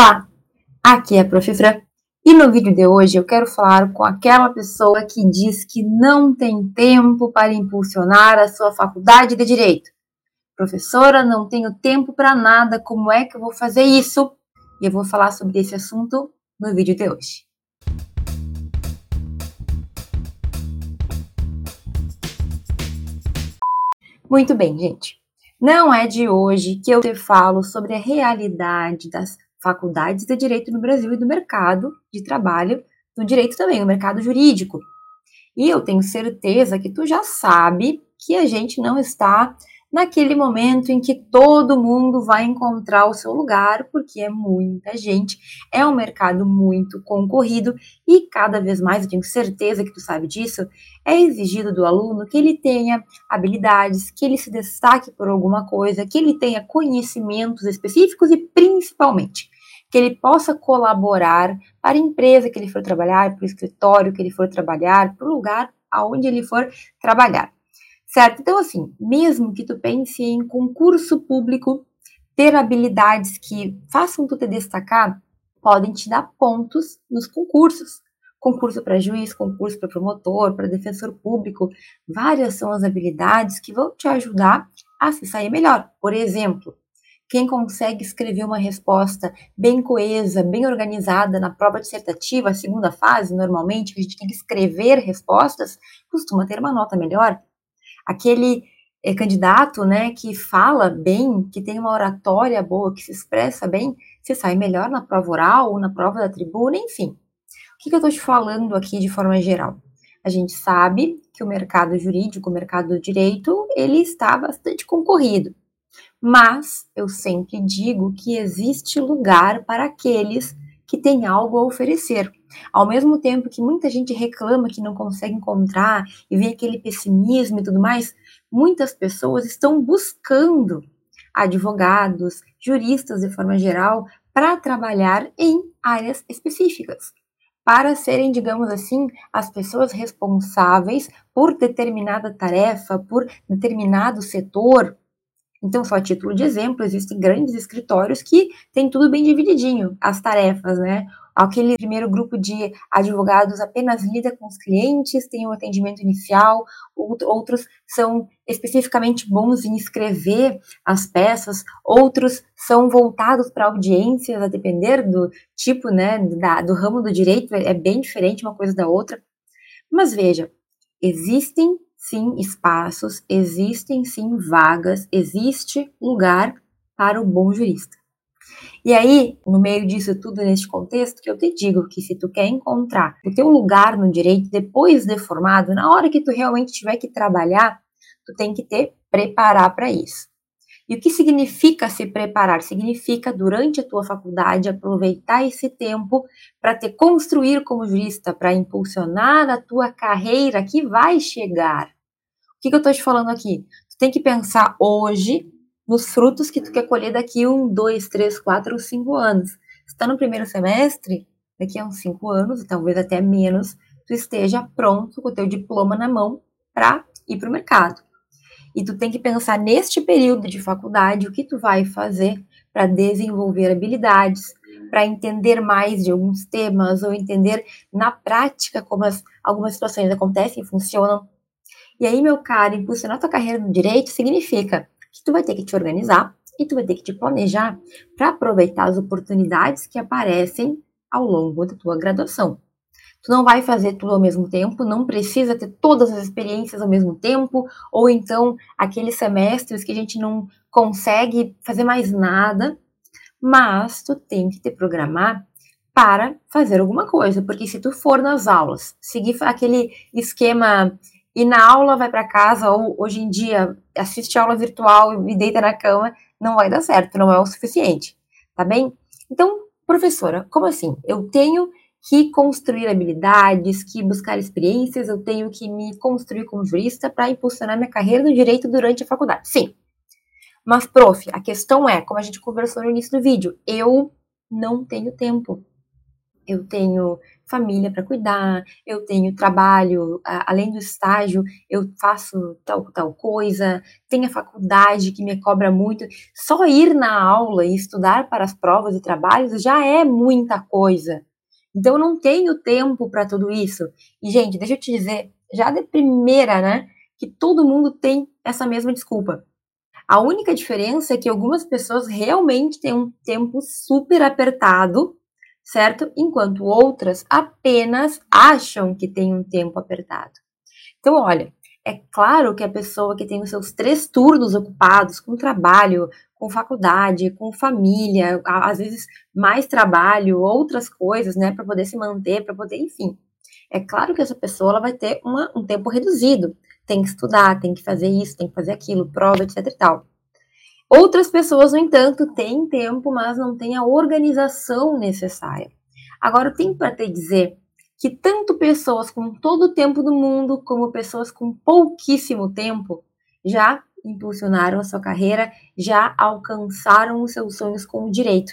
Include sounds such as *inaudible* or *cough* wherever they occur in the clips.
Olá, aqui é a Prof. Fran e no vídeo de hoje eu quero falar com aquela pessoa que diz que não tem tempo para impulsionar a sua faculdade de Direito. Professora, não tenho tempo para nada, como é que eu vou fazer isso? E eu vou falar sobre esse assunto no vídeo de hoje. Muito bem, gente. Não é de hoje que eu te falo sobre a realidade das faculdades de direito no Brasil e do mercado de trabalho, no direito também, no mercado jurídico. E eu tenho certeza que tu já sabe que a gente não está naquele momento em que todo mundo vai encontrar o seu lugar, porque é muita gente, é um mercado muito concorrido e cada vez mais, eu tenho certeza que tu sabe disso, é exigido do aluno que ele tenha habilidades, que ele se destaque por alguma coisa, que ele tenha conhecimentos específicos e principalmente que ele possa colaborar para a empresa que ele for trabalhar, para o escritório que ele for trabalhar, para o lugar aonde ele for trabalhar. Certo? Então, assim, mesmo que tu pense em concurso público, ter habilidades que façam tu te destacar, podem te dar pontos nos concursos. Concurso para juiz, concurso para promotor, para defensor público, várias são as habilidades que vão te ajudar a se sair melhor. Por exemplo, quem consegue escrever uma resposta bem coesa, bem organizada na prova dissertativa, a segunda fase, normalmente, que a gente tem que escrever respostas, costuma ter uma nota melhor aquele é, candidato, né, que fala bem, que tem uma oratória boa, que se expressa bem, você sai melhor na prova oral, ou na prova da tribuna, enfim. O que, que eu estou te falando aqui de forma geral? A gente sabe que o mercado jurídico, o mercado do direito, ele está bastante concorrido. Mas eu sempre digo que existe lugar para aqueles que têm algo a oferecer. Ao mesmo tempo que muita gente reclama que não consegue encontrar e vem aquele pessimismo e tudo mais, muitas pessoas estão buscando advogados, juristas de forma geral, para trabalhar em áreas específicas, para serem, digamos assim, as pessoas responsáveis por determinada tarefa, por determinado setor. Então, só a título de exemplo, existem grandes escritórios que têm tudo bem divididinho, as tarefas, né? Aquele primeiro grupo de advogados apenas lida com os clientes, tem o um atendimento inicial, outros são especificamente bons em escrever as peças, outros são voltados para audiências, a depender do tipo, né, da, do ramo do direito, é bem diferente uma coisa da outra. Mas veja, existem sim espaços, existem sim vagas, existe lugar para o bom jurista. E aí, no meio disso tudo, neste contexto, que eu te digo que se tu quer encontrar o teu lugar no direito depois de formado, na hora que tu realmente tiver que trabalhar, tu tem que te preparar para isso. E o que significa se preparar? Significa, durante a tua faculdade, aproveitar esse tempo para te construir como jurista, para impulsionar a tua carreira que vai chegar. O que, que eu estou te falando aqui? Tu tem que pensar hoje nos frutos que tu quer colher daqui um, dois, três, quatro cinco anos. Se está no primeiro semestre, daqui a uns cinco anos, talvez até menos, tu esteja pronto com o teu diploma na mão para ir para o mercado. E tu tem que pensar neste período de faculdade o que tu vai fazer para desenvolver habilidades, para entender mais de alguns temas ou entender na prática como as, algumas situações acontecem e funcionam. E aí, meu caro, impulsionar tua carreira no direito significa que tu vai ter que te organizar e tu vai ter que te planejar para aproveitar as oportunidades que aparecem ao longo da tua graduação. Tu não vai fazer tudo ao mesmo tempo, não precisa ter todas as experiências ao mesmo tempo, ou então aqueles semestres que a gente não consegue fazer mais nada, mas tu tem que te programar para fazer alguma coisa, porque se tu for nas aulas, seguir aquele esquema e na aula vai para casa, ou hoje em dia assiste aula virtual e deita na cama, não vai dar certo, não é o suficiente, tá bem? Então, professora, como assim? Eu tenho que construir habilidades, que buscar experiências, eu tenho que me construir como jurista para impulsionar minha carreira no direito durante a faculdade. Sim. Mas, prof, a questão é, como a gente conversou no início do vídeo, eu não tenho tempo. eu tenho família para cuidar, eu tenho trabalho, além do estágio, eu faço tal, tal coisa, tenho a faculdade que me cobra muito. Só ir na aula e estudar para as provas e trabalhos já é muita coisa. Então, eu não tenho tempo para tudo isso. E, gente, deixa eu te dizer, já de primeira, né, que todo mundo tem essa mesma desculpa. A única diferença é que algumas pessoas realmente têm um tempo super apertado certo? Enquanto outras apenas acham que tem um tempo apertado. Então, olha, é claro que a pessoa que tem os seus três turnos ocupados com trabalho, com faculdade, com família, às vezes mais trabalho, outras coisas, né, para poder se manter, para poder, enfim. É claro que essa pessoa ela vai ter uma, um tempo reduzido. Tem que estudar, tem que fazer isso, tem que fazer aquilo, prova, etc e tal. Outras pessoas, no entanto, têm tempo, mas não têm a organização necessária. Agora, eu tenho para te dizer que tanto pessoas com todo o tempo do mundo, como pessoas com pouquíssimo tempo, já impulsionaram a sua carreira, já alcançaram os seus sonhos com o direito.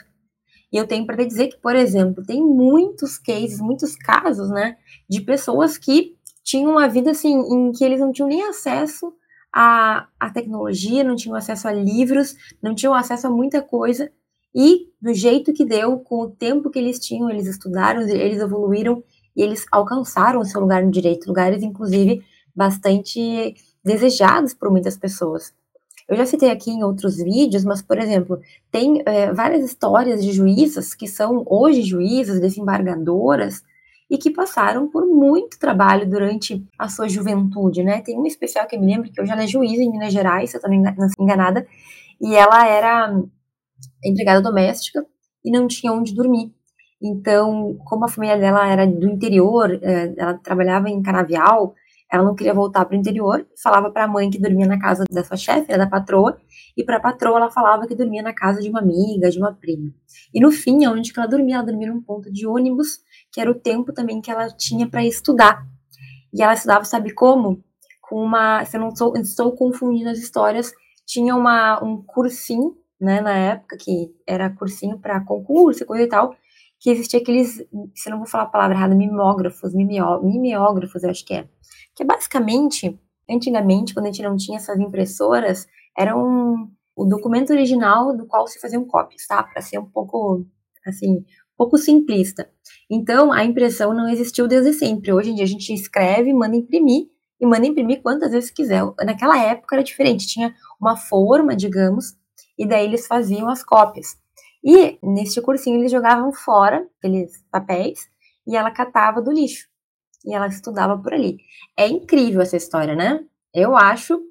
E eu tenho para dizer que, por exemplo, tem muitos cases, muitos casos, né, de pessoas que tinham uma vida assim em que eles não tinham nem acesso a, a tecnologia, não tinham acesso a livros, não tinham acesso a muita coisa. E do jeito que deu, com o tempo que eles tinham, eles estudaram, eles evoluíram e eles alcançaram o seu lugar no direito, lugares inclusive bastante desejados por muitas pessoas. Eu já citei aqui em outros vídeos, mas, por exemplo, tem é, várias histórias de juízas que são hoje juízas, desembargadoras, e que passaram por muito trabalho durante a sua juventude, né? Tem uma especial que eu me lembro que hoje ela é juíza em Minas Gerais, se eu também não enganada, e ela era empregada doméstica e não tinha onde dormir. Então, como a família dela era do interior, é, ela trabalhava em canavial, ela não queria voltar para o interior, falava para a mãe que dormia na casa da sua chefe, da patroa, e para a patroa ela falava que dormia na casa de uma amiga, de uma prima. E no fim, onde que ela dormia? Ela dormia num ponto de ônibus que era o tempo também que ela tinha para estudar. E ela estudava, sabe como? Com uma. Se eu não estou, estou confundindo as histórias, tinha uma, um cursinho, né, na época, que era cursinho para concurso e coisa e tal, que existia aqueles, se não vou falar a palavra errada, mimógrafos, mimió, mimeógrafos, eu acho que é. Que é basicamente, antigamente, quando a gente não tinha essas impressoras, era um, o documento original do qual se faziam cópias, tá? Para ser um pouco, assim, pouco simplista. Então, a impressão não existiu desde sempre. Hoje em dia a gente escreve, manda imprimir e manda imprimir quantas vezes quiser. Naquela época era diferente, tinha uma forma, digamos, e daí eles faziam as cópias. E neste cursinho eles jogavam fora aqueles papéis e ela catava do lixo. E ela estudava por ali. É incrível essa história, né? Eu acho,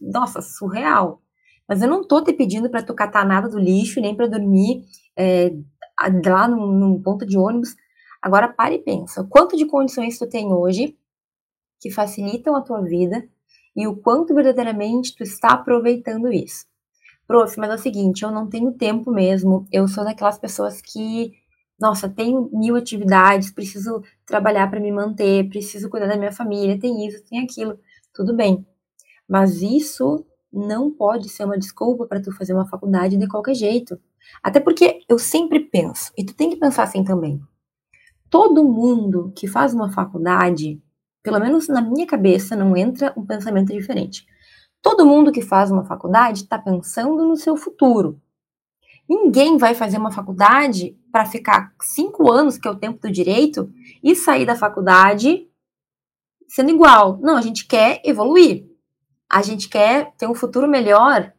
nossa, surreal. Mas eu não tô te pedindo para tu catar nada do lixo, nem para dormir é, lá num, num ponto de ônibus. Agora pare e pensa, quanto de condições tu tem hoje que facilitam a tua vida e o quanto verdadeiramente tu está aproveitando isso. Prof, mas é o seguinte, eu não tenho tempo mesmo, eu sou daquelas pessoas que, nossa, tenho mil atividades, preciso trabalhar para me manter, preciso cuidar da minha família, tem isso, tem aquilo, tudo bem. Mas isso não pode ser uma desculpa para tu fazer uma faculdade de qualquer jeito. Até porque eu sempre penso, e tu tem que pensar assim também. Todo mundo que faz uma faculdade, pelo menos na minha cabeça, não entra um pensamento diferente. Todo mundo que faz uma faculdade está pensando no seu futuro. Ninguém vai fazer uma faculdade para ficar cinco anos, que é o tempo do direito, e sair da faculdade sendo igual. Não, a gente quer evoluir. A gente quer ter um futuro melhor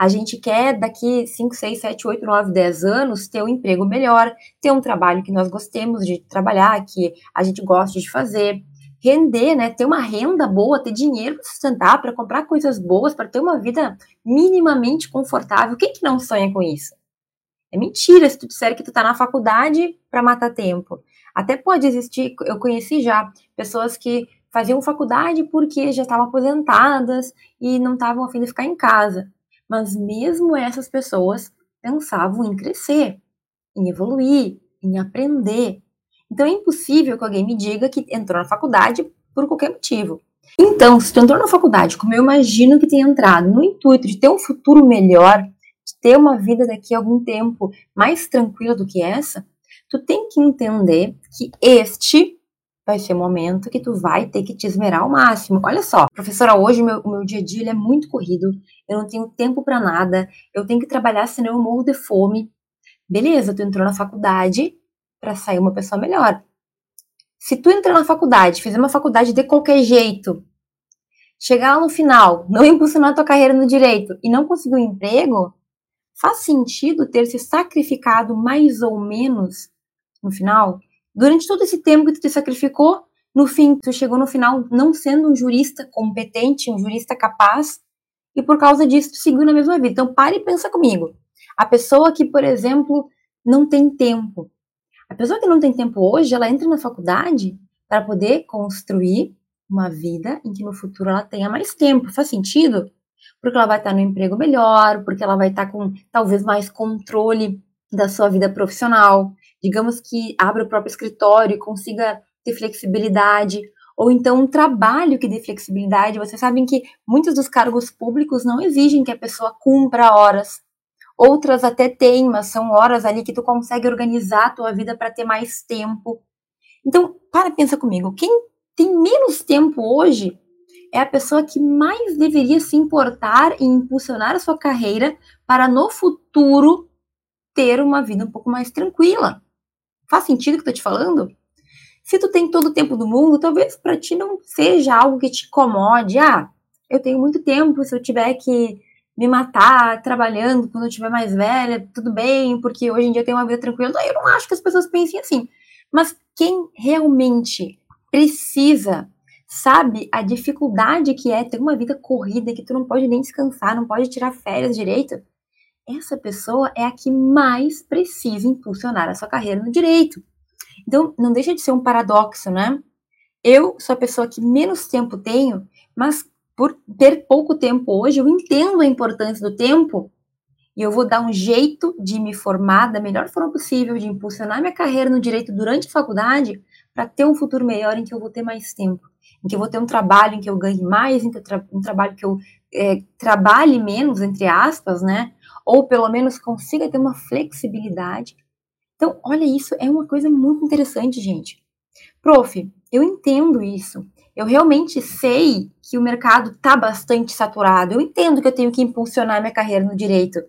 a gente quer, daqui 5, 6, 7, 8, 9, 10 anos, ter um emprego melhor, ter um trabalho que nós gostemos de trabalhar, que a gente goste de fazer, render, né? Ter uma renda boa, ter dinheiro para sustentar, para comprar coisas boas, para ter uma vida minimamente confortável. Quem que não sonha com isso? É mentira se tu disser que tu tá na faculdade para matar tempo. Até pode existir, eu conheci já pessoas que faziam faculdade porque já estavam aposentadas e não estavam a fim de ficar em casa. Mas mesmo essas pessoas pensavam em crescer, em evoluir, em aprender. Então é impossível que alguém me diga que entrou na faculdade por qualquer motivo. Então, se tu entrou na faculdade, como eu imagino que tenha entrado, no intuito de ter um futuro melhor, de ter uma vida daqui a algum tempo mais tranquila do que essa, tu tem que entender que este vai ser o momento que tu vai ter que te esmerar ao máximo. Olha só, professora, hoje o meu, meu dia a dia é muito corrido, eu não tenho tempo para nada, eu tenho que trabalhar senão eu morro de fome. Beleza, tu entrou na faculdade para sair uma pessoa melhor. Se tu entrar na faculdade, fizer uma faculdade de qualquer jeito, chegar lá no final, não *laughs* impulsionar tua carreira no direito e não conseguir um emprego, faz sentido ter se sacrificado mais ou menos no final? Durante todo esse tempo que tu te sacrificou, no fim, tu chegou no final não sendo um jurista competente, um jurista capaz, e por causa disso tu seguiu na mesma vida. Então pare e pensa comigo. A pessoa que, por exemplo, não tem tempo. A pessoa que não tem tempo hoje, ela entra na faculdade para poder construir uma vida em que no futuro ela tenha mais tempo. Faz sentido? Porque ela vai estar no emprego melhor, porque ela vai estar com talvez mais controle da sua vida profissional. Digamos que abra o próprio escritório e consiga ter flexibilidade, ou então um trabalho que dê flexibilidade. Vocês sabem que muitos dos cargos públicos não exigem que a pessoa cumpra horas. Outras até têm, mas são horas ali que tu consegue organizar a tua vida para ter mais tempo. Então, para pensa comigo, quem tem menos tempo hoje é a pessoa que mais deveria se importar e impulsionar a sua carreira para no futuro ter uma vida um pouco mais tranquila. Faz sentido o que eu tô te falando? Se tu tem todo o tempo do mundo, talvez para ti não seja algo que te incomode. Ah, eu tenho muito tempo, se eu tiver que me matar trabalhando quando eu estiver mais velha, tudo bem, porque hoje em dia eu tenho uma vida tranquila. Eu não acho que as pessoas pensem assim. Mas quem realmente precisa, sabe a dificuldade que é ter uma vida corrida, que tu não pode nem descansar, não pode tirar férias direito, essa pessoa é a que mais precisa impulsionar a sua carreira no direito. Então, não deixa de ser um paradoxo, né? Eu sou a pessoa que menos tempo tenho, mas por ter pouco tempo hoje, eu entendo a importância do tempo e eu vou dar um jeito de me formar da melhor forma possível, de impulsionar minha carreira no direito durante a faculdade, para ter um futuro melhor em que eu vou ter mais tempo, em que eu vou ter um trabalho em que eu ganhe mais, em que eu tra um trabalho que eu é, trabalhe menos, entre aspas, né? Ou pelo menos consiga ter uma flexibilidade. Então, olha isso, é uma coisa muito interessante, gente. Prof, eu entendo isso. Eu realmente sei que o mercado está bastante saturado. Eu entendo que eu tenho que impulsionar minha carreira no direito.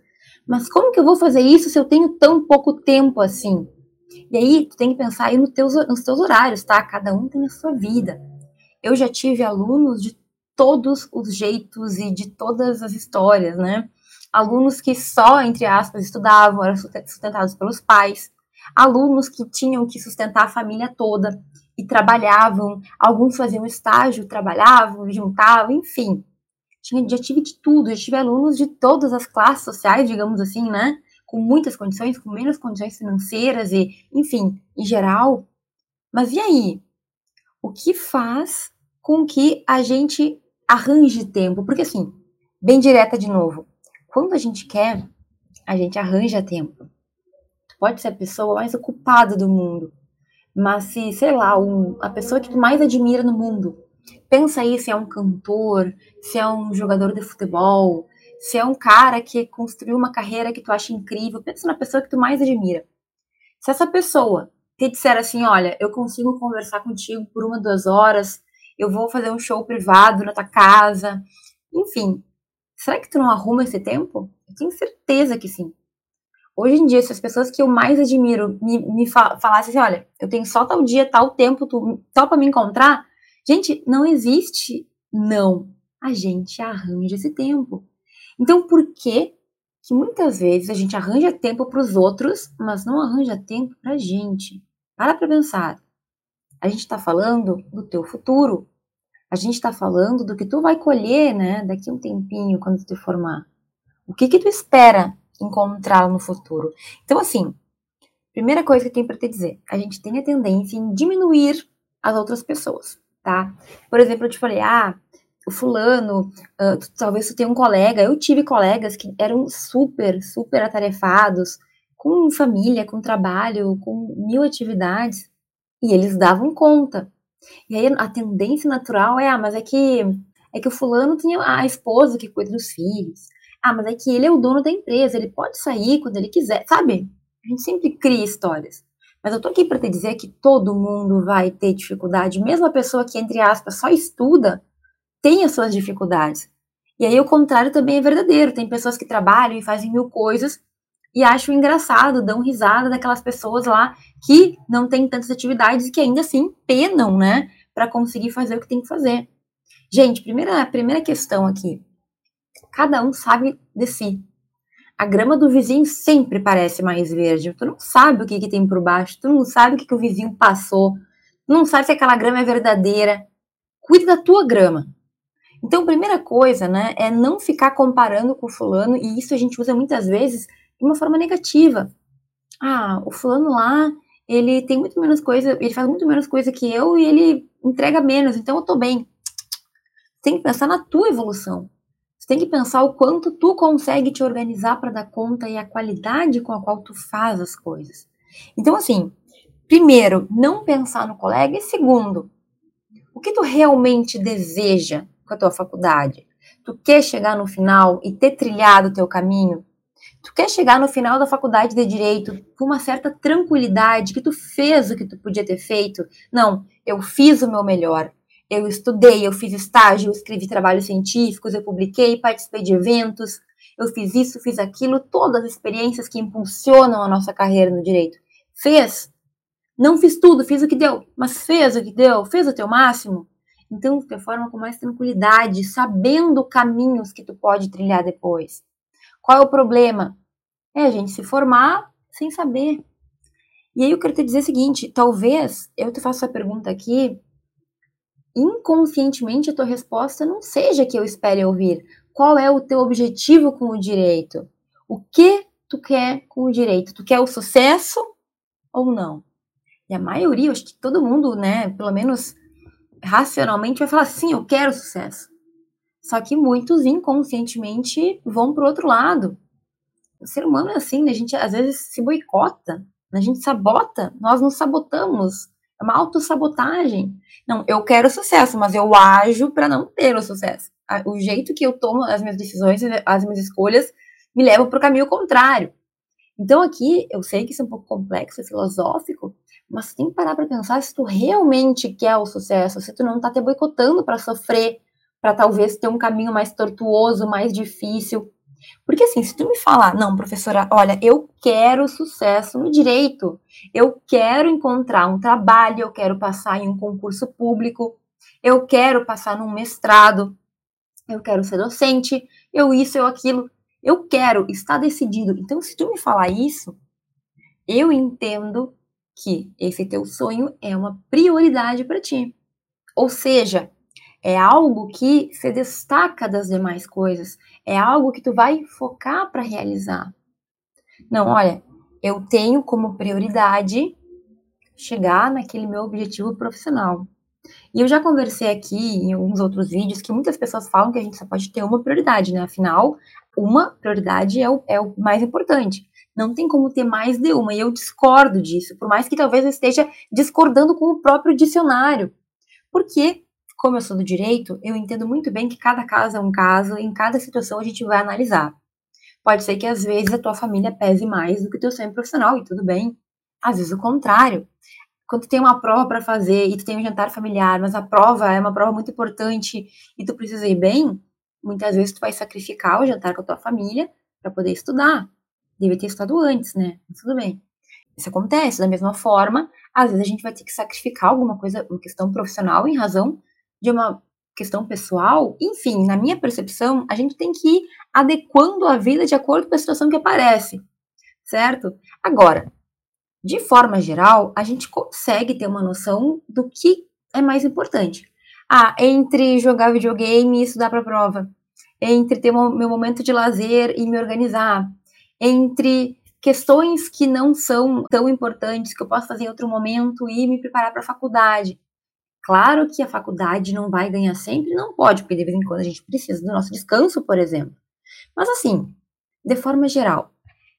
Mas como que eu vou fazer isso se eu tenho tão pouco tempo assim? E aí, tu tem que pensar aí nos teus, nos teus horários, tá? Cada um tem a sua vida. Eu já tive alunos de todos os jeitos e de todas as histórias, né? Alunos que só, entre aspas, estudavam, eram sustentados pelos pais. Alunos que tinham que sustentar a família toda e trabalhavam. Alguns faziam estágio, trabalhavam, juntavam, enfim. Tinha, já tive de tudo, já tive alunos de todas as classes sociais, digamos assim, né? com muitas condições, com menos condições financeiras e, enfim, em geral. Mas e aí? O que faz com que a gente arranje tempo? Porque assim, bem direta de novo, quando a gente quer, a gente arranja tempo. pode ser a pessoa mais ocupada do mundo, mas se, sei lá, um, a pessoa que tu mais admira no mundo, pensa aí se é um cantor, se é um jogador de futebol, se é um cara que construiu uma carreira que tu acha incrível, pensa na pessoa que tu mais admira. Se essa pessoa te disser assim, olha, eu consigo conversar contigo por uma, duas horas, eu vou fazer um show privado na tua casa, enfim, será que tu não arruma esse tempo? Eu tenho certeza que sim. Hoje em dia, se as pessoas que eu mais admiro me, me falassem assim, olha, eu tenho só tal dia, tal tempo, tu, só para me encontrar, gente, não existe não. A gente arranja esse tempo. Então, por que que muitas vezes a gente arranja tempo para os outros, mas não arranja tempo para a gente? Para para pensar. A gente está falando do teu futuro. A gente está falando do que tu vai colher, né, daqui a um tempinho, quando tu te formar. O que que tu espera encontrar no futuro? Então, assim, primeira coisa que eu tenho para te dizer, a gente tem a tendência em diminuir as outras pessoas, tá? Por exemplo, eu te falei, ah, o fulano, uh, talvez tu tenha um colega, eu tive colegas que eram super, super atarefados, com família, com trabalho, com mil atividades, e eles davam conta. E aí a tendência natural é, ah, mas é que é que o fulano tinha a esposa que cuida dos filhos. Ah, mas é que ele é o dono da empresa, ele pode sair quando ele quiser, sabe? A gente sempre cria histórias. Mas eu tô aqui para te dizer que todo mundo vai ter dificuldade, mesmo a pessoa que, entre aspas, só estuda, tem as suas dificuldades. E aí o contrário também é verdadeiro. Tem pessoas que trabalham e fazem mil coisas e acham engraçado, dão risada daquelas pessoas lá que não têm tantas atividades e que ainda assim penam, né, para conseguir fazer o que tem que fazer. Gente, primeira, primeira questão aqui. Cada um sabe de si. A grama do vizinho sempre parece mais verde. Tu não sabe o que, que tem por baixo, tu não sabe o que, que o vizinho passou, tu não sabe se aquela grama é verdadeira. Cuide da tua grama. Então, primeira coisa, né, é não ficar comparando com o fulano, e isso a gente usa muitas vezes de uma forma negativa. Ah, o fulano lá, ele tem muito menos coisa, ele faz muito menos coisa que eu e ele entrega menos, então eu tô bem. Tem que pensar na tua evolução. Você tem que pensar o quanto tu consegue te organizar para dar conta e a qualidade com a qual tu faz as coisas. Então, assim, primeiro, não pensar no colega, e segundo, o que tu realmente deseja com a tua faculdade? Tu quer chegar no final e ter trilhado o teu caminho? Tu quer chegar no final da faculdade de direito com uma certa tranquilidade que tu fez o que tu podia ter feito? Não, eu fiz o meu melhor eu estudei, eu fiz estágio, eu escrevi trabalhos científicos, eu publiquei, participei de eventos, eu fiz isso, fiz aquilo, todas as experiências que impulsionam a nossa carreira no direito. Fez? Não fiz tudo, fiz o que deu, mas fez o que deu, fez o teu máximo. Então, performa com mais tranquilidade, sabendo caminhos que tu pode trilhar depois. Qual é o problema? É a gente se formar sem saber. E aí eu quero te dizer o seguinte, talvez eu te faço essa pergunta aqui inconscientemente a tua resposta não seja que eu espere ouvir. Qual é o teu objetivo com o direito? O que tu quer com o direito? Tu quer o sucesso ou não? E a maioria, acho que todo mundo, né, pelo menos racionalmente, vai falar sim, eu quero sucesso. Só que muitos inconscientemente vão para o outro lado. O ser humano é assim, né? a gente às vezes se boicota, a gente sabota, nós nos sabotamos é uma autossabotagem. Não, eu quero sucesso, mas eu ajo para não ter o sucesso. O jeito que eu tomo as minhas decisões, as minhas escolhas, me levam para o caminho contrário. Então aqui, eu sei que isso é um pouco complexo, é filosófico, mas tem que parar para pensar se tu realmente quer o sucesso, se tu não está te boicotando para sofrer, para talvez ter um caminho mais tortuoso, mais difícil. Porque assim, se tu me falar, não, professora, olha, eu quero sucesso no direito, eu quero encontrar um trabalho, eu quero passar em um concurso público, eu quero passar num mestrado, eu quero ser docente, eu isso, eu aquilo, eu quero, está decidido. Então, se tu me falar isso, eu entendo que esse teu sonho é uma prioridade para ti. Ou seja, é algo que se destaca das demais coisas, é algo que tu vai focar para realizar. Não, olha, eu tenho como prioridade chegar naquele meu objetivo profissional. E eu já conversei aqui em alguns outros vídeos que muitas pessoas falam que a gente só pode ter uma prioridade, né? Afinal, uma prioridade é o, é o mais importante. Não tem como ter mais de uma. E eu discordo disso, por mais que talvez eu esteja discordando com o próprio dicionário. Porque como eu sou do direito, eu entendo muito bem que cada caso é um caso, em cada situação a gente vai analisar. Pode ser que às vezes a tua família pese mais do que o teu sonho profissional, e tudo bem. Às vezes o contrário. Quando tu tem uma prova para fazer e tu tem um jantar familiar, mas a prova é uma prova muito importante e tu precisa ir bem, muitas vezes tu vai sacrificar o jantar com a tua família para poder estudar. Deve ter estudado antes, né? Mas tudo bem. Isso acontece. Da mesma forma, às vezes a gente vai ter que sacrificar alguma coisa, uma questão profissional em razão de uma questão pessoal, enfim, na minha percepção, a gente tem que ir adequando a vida de acordo com a situação que aparece, certo? Agora, de forma geral, a gente consegue ter uma noção do que é mais importante. Ah, entre jogar videogame e estudar para prova, entre ter meu momento de lazer e me organizar, entre questões que não são tão importantes que eu posso fazer em outro momento e me preparar para a faculdade. Claro que a faculdade não vai ganhar sempre, não pode, porque de vez em quando a gente precisa do nosso descanso, por exemplo. Mas assim, de forma geral,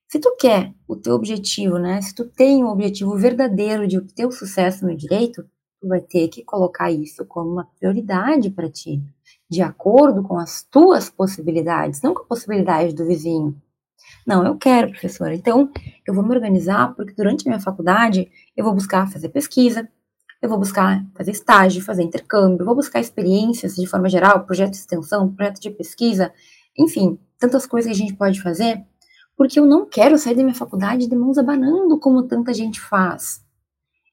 se tu quer o teu objetivo, né? Se tu tem um objetivo verdadeiro de ter o sucesso no direito, tu vai ter que colocar isso como uma prioridade para ti, de acordo com as tuas possibilidades, não com a possibilidade do vizinho. Não, eu quero, professora. Então, eu vou me organizar porque durante a minha faculdade eu vou buscar fazer pesquisa, eu vou buscar fazer estágio, fazer intercâmbio, vou buscar experiências de forma geral, projeto de extensão, projeto de pesquisa, enfim, tantas coisas que a gente pode fazer, porque eu não quero sair da minha faculdade de mãos abanando como tanta gente faz.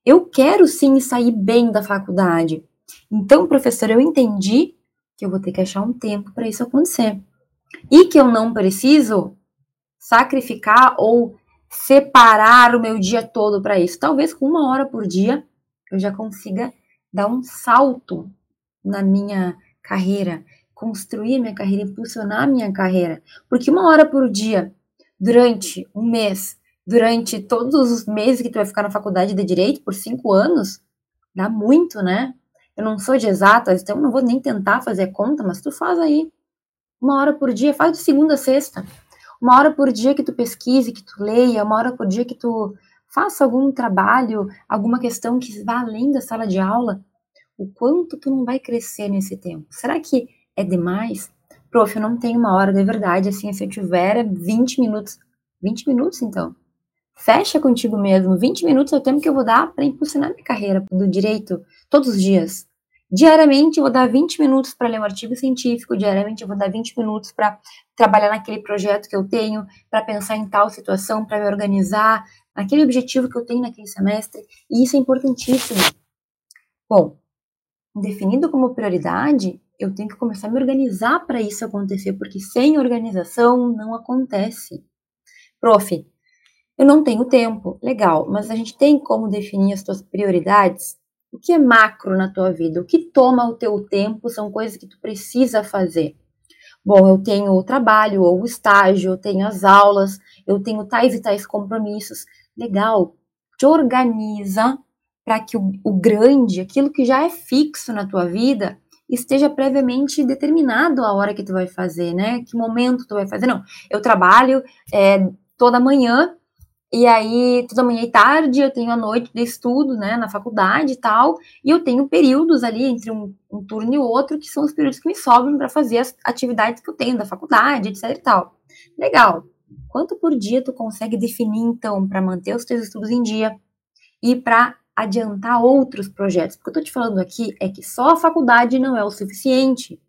Eu quero sim sair bem da faculdade. Então, professor, eu entendi que eu vou ter que achar um tempo para isso acontecer. E que eu não preciso sacrificar ou separar o meu dia todo para isso. Talvez com uma hora por dia eu já consiga dar um salto na minha carreira, construir minha carreira, impulsionar minha carreira. Porque uma hora por dia, durante um mês, durante todos os meses que tu vai ficar na faculdade de direito, por cinco anos, dá muito, né? Eu não sou de exatas, então não vou nem tentar fazer conta, mas tu faz aí. Uma hora por dia, faz de segunda a sexta. Uma hora por dia que tu pesquise, que tu leia, uma hora por dia que tu faça algum trabalho, alguma questão que vá além da sala de aula, o quanto tu não vai crescer nesse tempo? Será que é demais? Prof, eu não tenho uma hora de verdade, assim, se eu tiver 20 minutos. 20 minutos, então. Fecha contigo mesmo. 20 minutos é o tempo que eu vou dar para impulsionar minha carreira do direito todos os dias. Diariamente eu vou dar 20 minutos para ler um artigo científico, diariamente eu vou dar 20 minutos para trabalhar naquele projeto que eu tenho, para pensar em tal situação, para me organizar, aquele objetivo que eu tenho naquele semestre, e isso é importantíssimo. Bom, definido como prioridade, eu tenho que começar a me organizar para isso acontecer, porque sem organização não acontece. Prof, eu não tenho tempo. Legal, mas a gente tem como definir as tuas prioridades? O que é macro na tua vida? O que toma o teu tempo são coisas que tu precisa fazer. Bom, eu tenho o trabalho ou o estágio, eu tenho as aulas, eu tenho tais e tais compromissos legal, te organiza para que o, o grande, aquilo que já é fixo na tua vida, esteja previamente determinado a hora que tu vai fazer, né? Que momento tu vai fazer. Não, eu trabalho é, toda manhã, e aí toda manhã e tarde eu tenho a noite de estudo, né, na faculdade e tal, e eu tenho períodos ali entre um, um turno e outro, que são os períodos que me sobram para fazer as atividades que eu tenho da faculdade, etc e tal. Legal. Quanto por dia tu consegue definir, então, para manter os teus estudos em dia e para adiantar outros projetos? Porque eu tô te falando aqui é que só a faculdade não é o suficiente.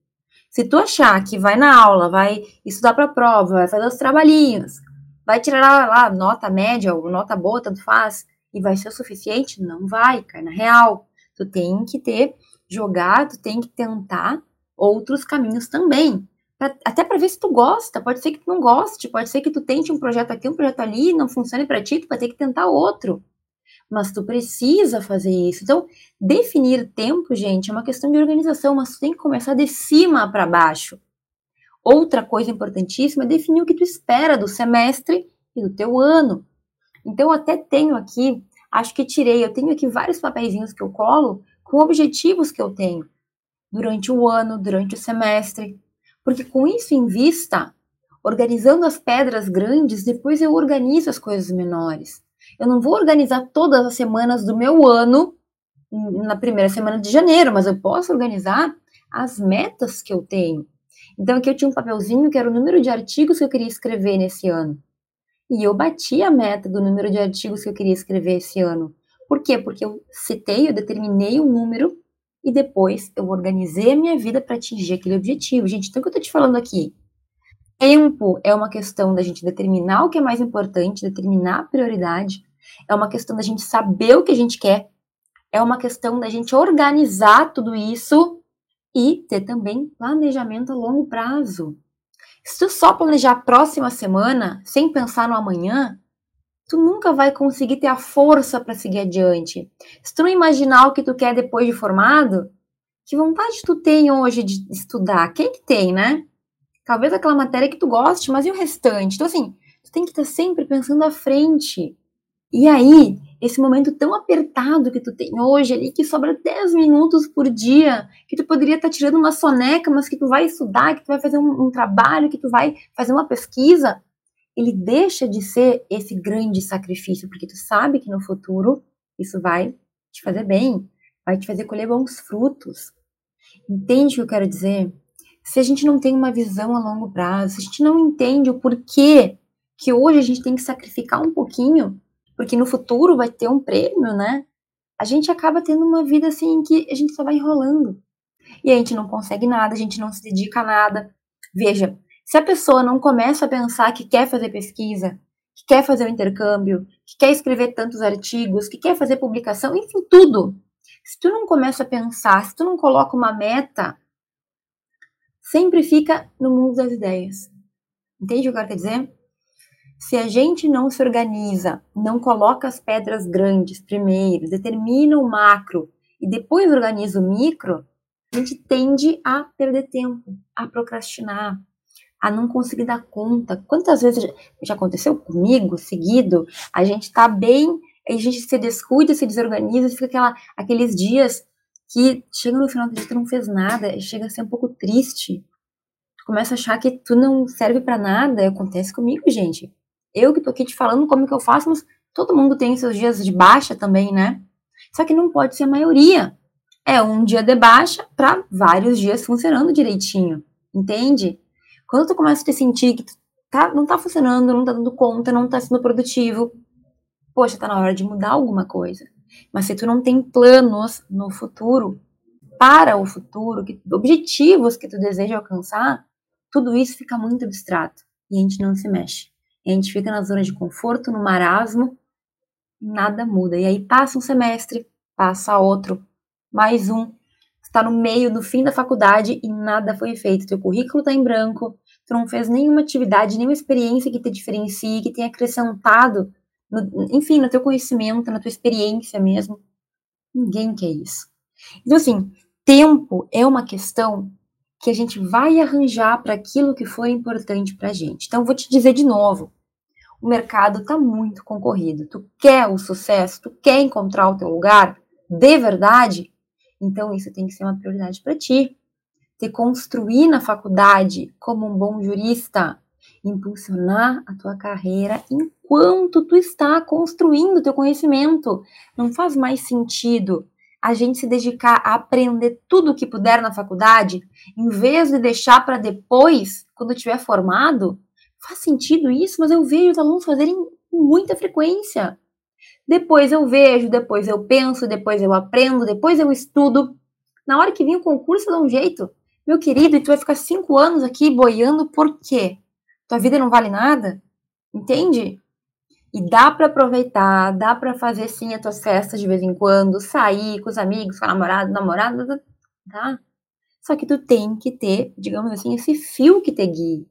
Se tu achar que vai na aula, vai estudar para prova, vai fazer os trabalhinhos, vai tirar lá, nota média ou nota boa, tanto faz, e vai ser o suficiente, não vai, cai na real. Tu tem que ter, jogar, tu tem que tentar outros caminhos também pra, até para ver se tu gosta. Pode ser que tu não goste, pode ser que tu tente um projeto aqui, um projeto ali, não funcione para ti, tu vai ter que tentar outro. Mas tu precisa fazer isso. Então, definir tempo, gente, é uma questão de organização, mas tu tem que começar de cima para baixo. Outra coisa importantíssima é definir o que tu espera do semestre e do teu ano. Então, até tenho aqui, acho que tirei, eu tenho aqui vários papeizinhos que eu colo com objetivos que eu tenho durante o ano, durante o semestre. Porque com isso em vista, organizando as pedras grandes, depois eu organizo as coisas menores. Eu não vou organizar todas as semanas do meu ano na primeira semana de janeiro, mas eu posso organizar as metas que eu tenho. Então aqui eu tinha um papelzinho que era o número de artigos que eu queria escrever nesse ano. E eu bati a meta do número de artigos que eu queria escrever esse ano. Por quê? Porque eu citei, eu determinei um número e depois eu organizei a minha vida para atingir aquele objetivo. Gente, então o que eu estou te falando aqui? Tempo é uma questão da gente determinar o que é mais importante, determinar a prioridade, é uma questão da gente saber o que a gente quer, é uma questão da gente organizar tudo isso e ter também planejamento a longo prazo. Se tu só planejar a próxima semana, sem pensar no amanhã, tu nunca vai conseguir ter a força para seguir adiante. Se tu não imaginar o que tu quer depois de formado, que vontade tu tem hoje de estudar? Quem que tem, né? Talvez aquela matéria que tu goste, mas e o restante? Então, assim, tu tem que estar sempre pensando à frente. E aí, esse momento tão apertado que tu tem hoje ali, que sobra 10 minutos por dia, que tu poderia estar tirando uma soneca, mas que tu vai estudar, que tu vai fazer um, um trabalho, que tu vai fazer uma pesquisa, ele deixa de ser esse grande sacrifício, porque tu sabe que no futuro isso vai te fazer bem, vai te fazer colher bons frutos. Entende o que eu quero dizer? Se a gente não tem uma visão a longo prazo, se a gente não entende o porquê que hoje a gente tem que sacrificar um pouquinho, porque no futuro vai ter um prêmio, né? A gente acaba tendo uma vida assim que a gente só vai enrolando. E a gente não consegue nada, a gente não se dedica a nada. Veja, se a pessoa não começa a pensar que quer fazer pesquisa, que quer fazer o um intercâmbio, que quer escrever tantos artigos, que quer fazer publicação, enfim, tudo. Se tu não começa a pensar, se tu não coloca uma meta, sempre fica no mundo das ideias. Entende o que eu quero dizer? Se a gente não se organiza, não coloca as pedras grandes primeiro, determina o macro e depois organiza o micro, a gente tende a perder tempo, a procrastinar, a não conseguir dar conta. Quantas vezes já aconteceu comigo, seguido, a gente tá bem, a gente se descuida, se desorganiza, fica aquela, aqueles dias que chega no final do dia tu não fez nada, chega a ser um pouco triste. Tu começa a achar que tu não serve para nada, acontece comigo, gente. Eu que tô aqui te falando como que eu faço, mas todo mundo tem seus dias de baixa também, né? Só que não pode ser a maioria. É um dia de baixa para vários dias funcionando direitinho, entende? Quando tu começa a te sentir que tu tá, não tá funcionando, não tá dando conta, não tá sendo produtivo, poxa, tá na hora de mudar alguma coisa. Mas se tu não tem planos no futuro, para o futuro, que, objetivos que tu deseja alcançar, tudo isso fica muito abstrato e a gente não se mexe. A gente fica na zona de conforto, no marasmo, nada muda. E aí passa um semestre, passa outro, mais um, está no meio, no fim da faculdade e nada foi feito. Teu currículo está em branco, tu não fez nenhuma atividade, nenhuma experiência que te diferencie, que tenha acrescentado, no, enfim, no teu conhecimento, na tua experiência mesmo. Ninguém quer isso. Então, assim, tempo é uma questão que a gente vai arranjar para aquilo que foi importante para a gente. Então, vou te dizer de novo: o mercado está muito concorrido. Tu quer o sucesso, tu quer encontrar o teu lugar de verdade, então, isso tem que ser uma prioridade para ti. Te construir na faculdade como um bom jurista, impulsionar a tua carreira enquanto tu está construindo teu conhecimento. Não faz mais sentido a gente se dedicar a aprender tudo o que puder na faculdade, em vez de deixar para depois, quando tiver formado. Faz sentido isso, mas eu vejo os alunos fazerem com muita frequência. Depois eu vejo, depois eu penso, depois eu aprendo, depois eu estudo. Na hora que vem o concurso, dá um jeito. Meu querido, e tu vai ficar cinco anos aqui boiando por quê? Tua vida não vale nada? Entende? E dá para aproveitar, dá para fazer sim as tuas festas de vez em quando, sair com os amigos, com a namorada, namorada, tá? Só que tu tem que ter, digamos assim, esse fio que te guie.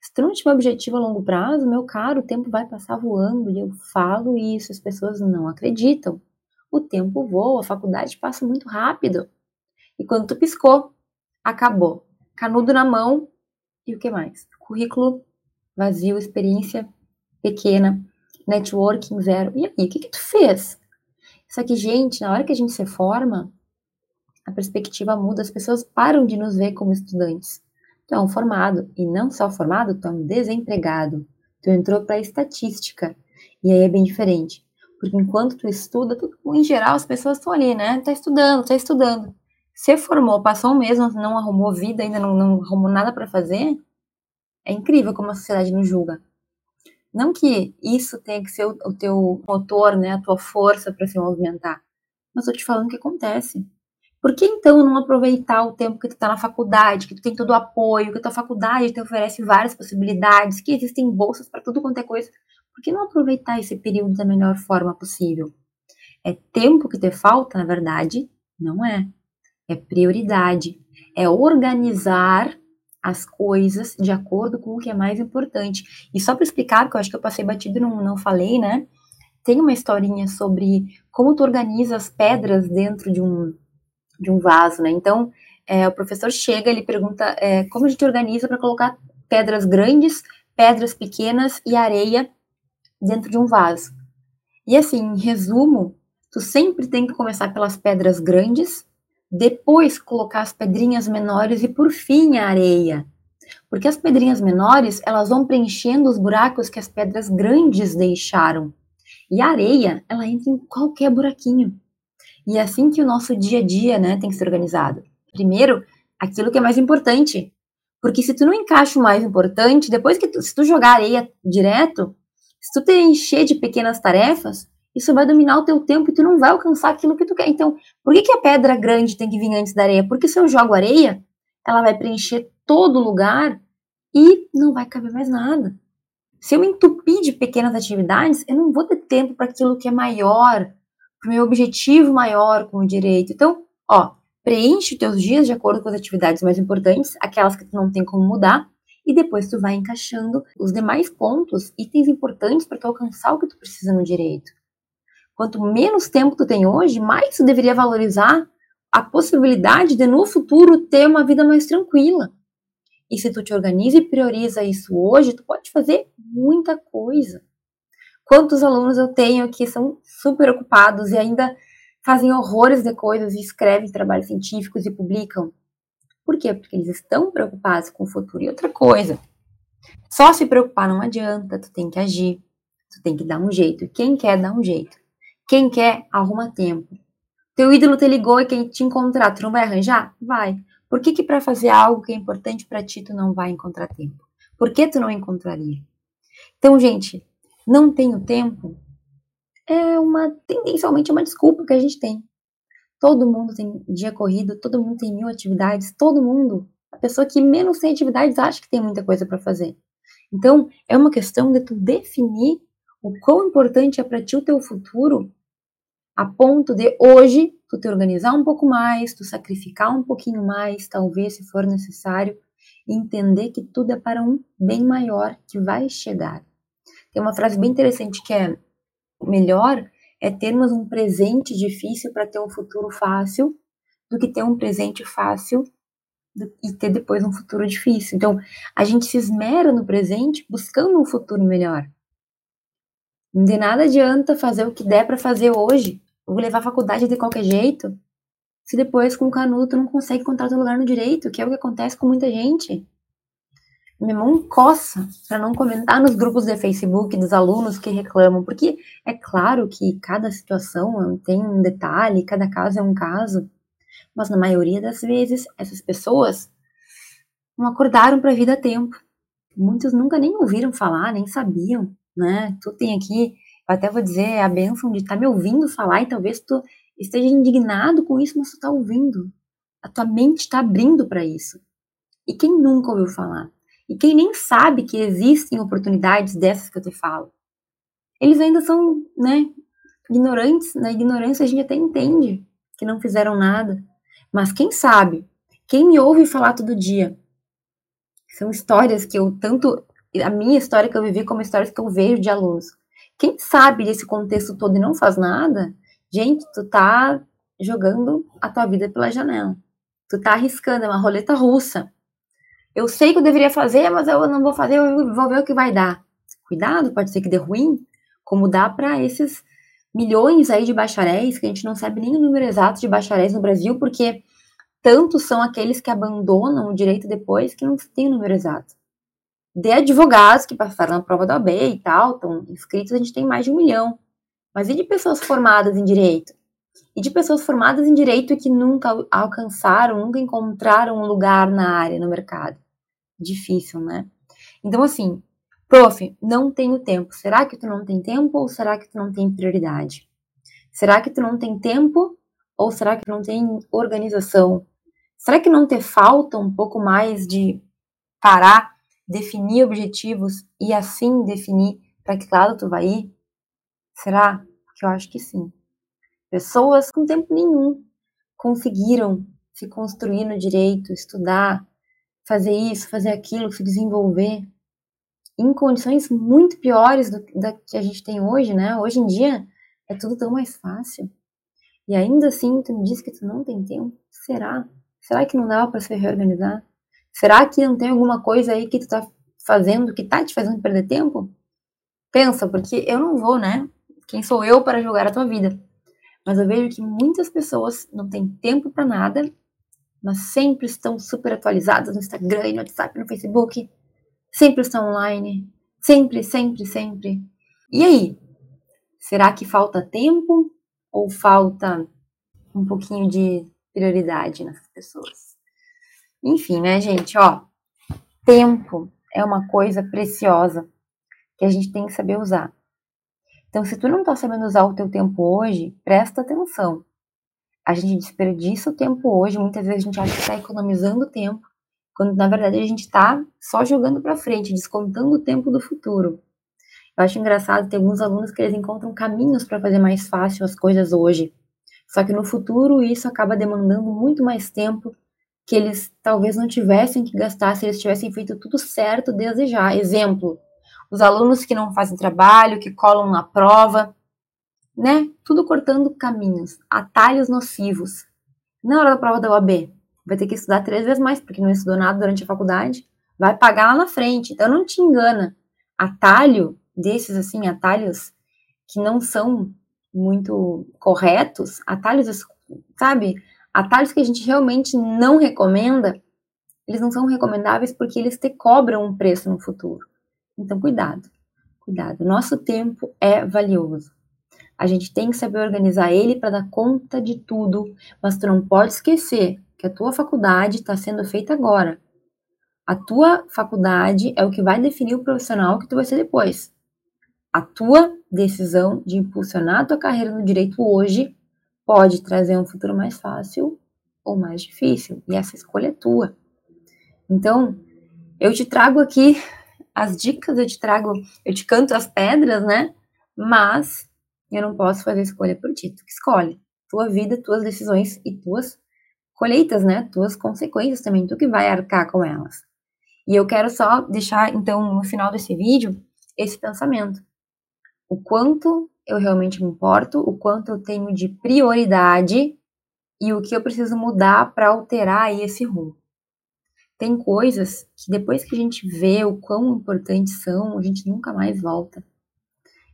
Se tu não tiver objetivo a longo prazo, meu caro, o tempo vai passar voando. E eu falo isso, as pessoas não acreditam. O tempo voa, a faculdade passa muito rápido. E quando tu piscou, acabou. Canudo na mão e o que mais? Currículo vazio, experiência pequena, networking zero. E aí, o que, que tu fez? Só que, gente, na hora que a gente se forma, a perspectiva muda, as pessoas param de nos ver como estudantes tu é um formado. E não só formado, tu é um desempregado. Tu entrou para estatística. E aí é bem diferente. Porque enquanto tu estuda, tu, em geral as pessoas estão ali, né? Tá estudando, tá estudando. Se formou, passou um mês, não arrumou vida, ainda não, não arrumou nada para fazer, é incrível como a sociedade nos julga. Não que isso tenha que ser o, o teu motor, né, a tua força para se movimentar, mas eu te falando o que acontece. Por que então não aproveitar o tempo que tu está na faculdade, que tu tem todo o apoio, que a tua faculdade te oferece várias possibilidades, que existem bolsas para tudo quanto é coisa? Por que não aproveitar esse período da melhor forma possível? É tempo que te falta, na verdade? Não é. É prioridade. É organizar as coisas de acordo com o que é mais importante. E só para explicar, porque eu acho que eu passei batido e não, não falei, né? Tem uma historinha sobre como tu organiza as pedras dentro de um, de um vaso, né? Então, é, o professor chega, ele pergunta é, como a gente organiza para colocar pedras grandes, pedras pequenas e areia dentro de um vaso. E assim, em resumo, tu sempre tem que começar pelas pedras grandes, depois colocar as pedrinhas menores e por fim a areia. Porque as pedrinhas menores, elas vão preenchendo os buracos que as pedras grandes deixaram. E a areia, ela entra em qualquer buraquinho. E é assim que o nosso dia a dia né, tem que ser organizado. Primeiro, aquilo que é mais importante. Porque se tu não encaixa o mais importante, depois que tu, se tu jogar areia direto, se tu te encher de pequenas tarefas, isso vai dominar o teu tempo e tu não vai alcançar aquilo que tu quer. Então, por que, que a pedra grande tem que vir antes da areia? Porque se eu jogo areia, ela vai preencher todo o lugar e não vai caber mais nada. Se eu me entupir de pequenas atividades, eu não vou ter tempo para aquilo que é maior, para o meu objetivo maior com o direito. Então, ó, preenche os teus dias de acordo com as atividades mais importantes, aquelas que tu não tem como mudar, e depois tu vai encaixando os demais pontos, itens importantes para tu alcançar o que tu precisa no direito. Quanto menos tempo tu tem hoje, mais tu deveria valorizar a possibilidade de no futuro ter uma vida mais tranquila. E se tu te organiza e prioriza isso hoje, tu pode fazer muita coisa. Quantos alunos eu tenho que são super ocupados e ainda fazem horrores de coisas e escrevem trabalhos científicos e publicam. Por quê? Porque eles estão preocupados com o futuro. E outra coisa, só se preocupar não adianta, tu tem que agir, tu tem que dar um jeito. Quem quer, dá um jeito. Quem quer, arruma tempo. Teu ídolo te ligou e quem te encontrar, tu não vai arranjar? Vai. Por que que para fazer algo que é importante para ti, tu não vai encontrar tempo? Por que tu não encontraria? Então, gente, não tenho tempo, é uma tendencialmente uma desculpa que a gente tem. Todo mundo tem dia corrido, todo mundo tem mil atividades, todo mundo, a pessoa que menos tem atividades acha que tem muita coisa para fazer. Então, é uma questão de tu definir o quão importante é para ti o teu futuro, a ponto de hoje tu te organizar um pouco mais, tu sacrificar um pouquinho mais, talvez se for necessário, entender que tudo é para um bem maior que vai chegar. Tem uma frase bem interessante que é melhor é termos um presente difícil para ter um futuro fácil do que ter um presente fácil e ter depois um futuro difícil. Então, a gente se esmera no presente buscando um futuro melhor. De nada adianta fazer o que der para fazer hoje. Vou levar a faculdade de qualquer jeito. Se depois com o canudo tu não consegue encontrar teu lugar no direito, que é o que acontece com muita gente minha mão coça para não comentar nos grupos de Facebook dos alunos que reclamam, porque é claro que cada situação tem um detalhe, cada caso é um caso, mas na maioria das vezes essas pessoas não acordaram para a vida a tempo. Muitos nunca nem ouviram falar, nem sabiam, né? Tu tem aqui, eu até vou dizer, a benção de estar tá me ouvindo falar e talvez tu esteja indignado com isso, mas tu está ouvindo. A tua mente está abrindo para isso. E quem nunca ouviu falar? E quem nem sabe que existem oportunidades dessas que eu te falo, eles ainda são, né, ignorantes. Na ignorância a gente até entende que não fizeram nada. Mas quem sabe, quem me ouve falar todo dia, são histórias que eu tanto, a minha história que eu vivi como histórias que eu vejo de alunos. Quem sabe desse contexto todo e não faz nada, gente, tu tá jogando a tua vida pela janela. Tu tá arriscando, é uma roleta russa. Eu sei que eu deveria fazer, mas eu não vou fazer, eu vou ver o que vai dar. Cuidado, pode ser que dê ruim, como dá para esses milhões aí de bacharéis, que a gente não sabe nem o número exato de bacharéis no Brasil, porque tantos são aqueles que abandonam o direito depois que não tem o número exato. De advogados que passaram na prova da OAB e tal, estão inscritos, a gente tem mais de um milhão. Mas e de pessoas formadas em direito? E de pessoas formadas em direito que nunca alcançaram, nunca encontraram um lugar na área, no mercado. Difícil, né? Então, assim, prof, não tenho tempo. Será que tu não tem tempo ou será que tu não tem prioridade? Será que tu não tem tempo ou será que não tem organização? Será que não te falta um pouco mais de parar, definir objetivos e assim definir para que lado tu vai ir? Será? Que eu acho que sim. Pessoas com tempo nenhum conseguiram se construir no direito, estudar, fazer isso, fazer aquilo, se desenvolver em condições muito piores do, da que a gente tem hoje, né? Hoje em dia é tudo tão mais fácil. E ainda assim, tu me diz que tu não tem tempo? Será? Será que não dá para se reorganizar? Será que não tem alguma coisa aí que tu tá fazendo que tá te fazendo perder tempo? Pensa, porque eu não vou, né? Quem sou eu para julgar a tua vida? Mas eu vejo que muitas pessoas não têm tempo para nada, mas sempre estão super atualizadas no Instagram, no WhatsApp, no Facebook, sempre estão online, sempre, sempre, sempre. E aí? Será que falta tempo ou falta um pouquinho de prioridade nessas pessoas? Enfim, né, gente, ó, tempo é uma coisa preciosa que a gente tem que saber usar. Então, se tu não está sabendo usar o teu tempo hoje, presta atenção. A gente desperdiça o tempo hoje, muitas vezes a gente acha que está economizando tempo, quando na verdade a gente está só jogando para frente, descontando o tempo do futuro. Eu acho engraçado ter alguns alunos que eles encontram caminhos para fazer mais fácil as coisas hoje. Só que no futuro isso acaba demandando muito mais tempo que eles talvez não tivessem que gastar se eles tivessem feito tudo certo desde já. Exemplo, os alunos que não fazem trabalho, que colam na prova, né? Tudo cortando caminhos, atalhos nocivos. Na hora da prova da OAB, vai ter que estudar três vezes mais, porque não estudou nada durante a faculdade, vai pagar lá na frente. Então não te engana. Atalho desses assim, atalhos que não são muito corretos, atalhos, sabe? Atalhos que a gente realmente não recomenda, eles não são recomendáveis porque eles te cobram um preço no futuro. Então, cuidado, cuidado. Nosso tempo é valioso. A gente tem que saber organizar ele para dar conta de tudo, mas tu não pode esquecer que a tua faculdade está sendo feita agora. A tua faculdade é o que vai definir o profissional que tu vai ser depois. A tua decisão de impulsionar a tua carreira no direito hoje pode trazer um futuro mais fácil ou mais difícil, e essa escolha é tua. Então, eu te trago aqui as dicas, eu te trago, eu te canto as pedras, né? Mas eu não posso fazer escolha por ti, tu que escolhe. Tua vida, tuas decisões e tuas colheitas, né? Tuas consequências também, tu que vai arcar com elas. E eu quero só deixar, então, no final desse vídeo, esse pensamento. O quanto eu realmente me importo, o quanto eu tenho de prioridade e o que eu preciso mudar para alterar aí esse rumo tem coisas que depois que a gente vê o quão importantes são, a gente nunca mais volta.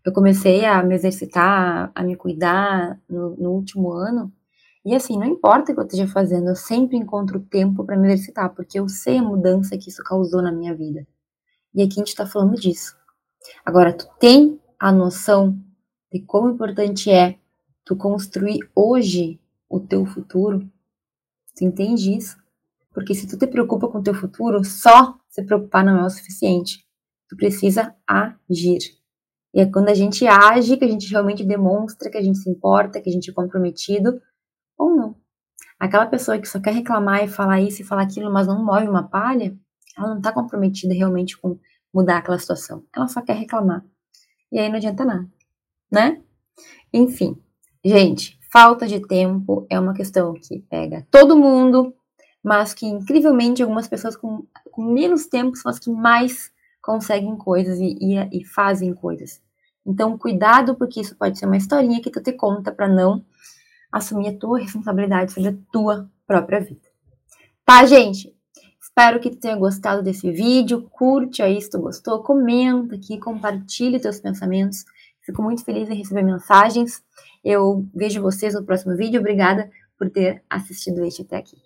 Eu comecei a me exercitar, a me cuidar no, no último ano, e assim, não importa o que eu esteja fazendo, eu sempre encontro tempo para me exercitar, porque eu sei a mudança que isso causou na minha vida. E aqui a gente está falando disso. Agora, tu tem a noção de como importante é tu construir hoje o teu futuro? Tu entende isso? Porque se tu te preocupa com o teu futuro, só se preocupar não é o suficiente. Tu precisa agir. E é quando a gente age que a gente realmente demonstra que a gente se importa, que a gente é comprometido ou não. Aquela pessoa que só quer reclamar e falar isso e falar aquilo, mas não move uma palha, ela não está comprometida realmente com mudar aquela situação. Ela só quer reclamar. E aí não adianta nada, né? Enfim, gente, falta de tempo é uma questão que pega todo mundo, mas que incrivelmente algumas pessoas com, com menos tempo são as que mais conseguem coisas e, e, e, fazem coisas. Então, cuidado, porque isso pode ser uma historinha que tu te conta para não assumir a tua responsabilidade sobre a tua própria vida. Tá, gente? Espero que tu tenha gostado desse vídeo. Curte aí se tu gostou, comenta aqui, compartilhe teus pensamentos. Fico muito feliz em receber mensagens. Eu vejo vocês no próximo vídeo. Obrigada por ter assistido este até aqui.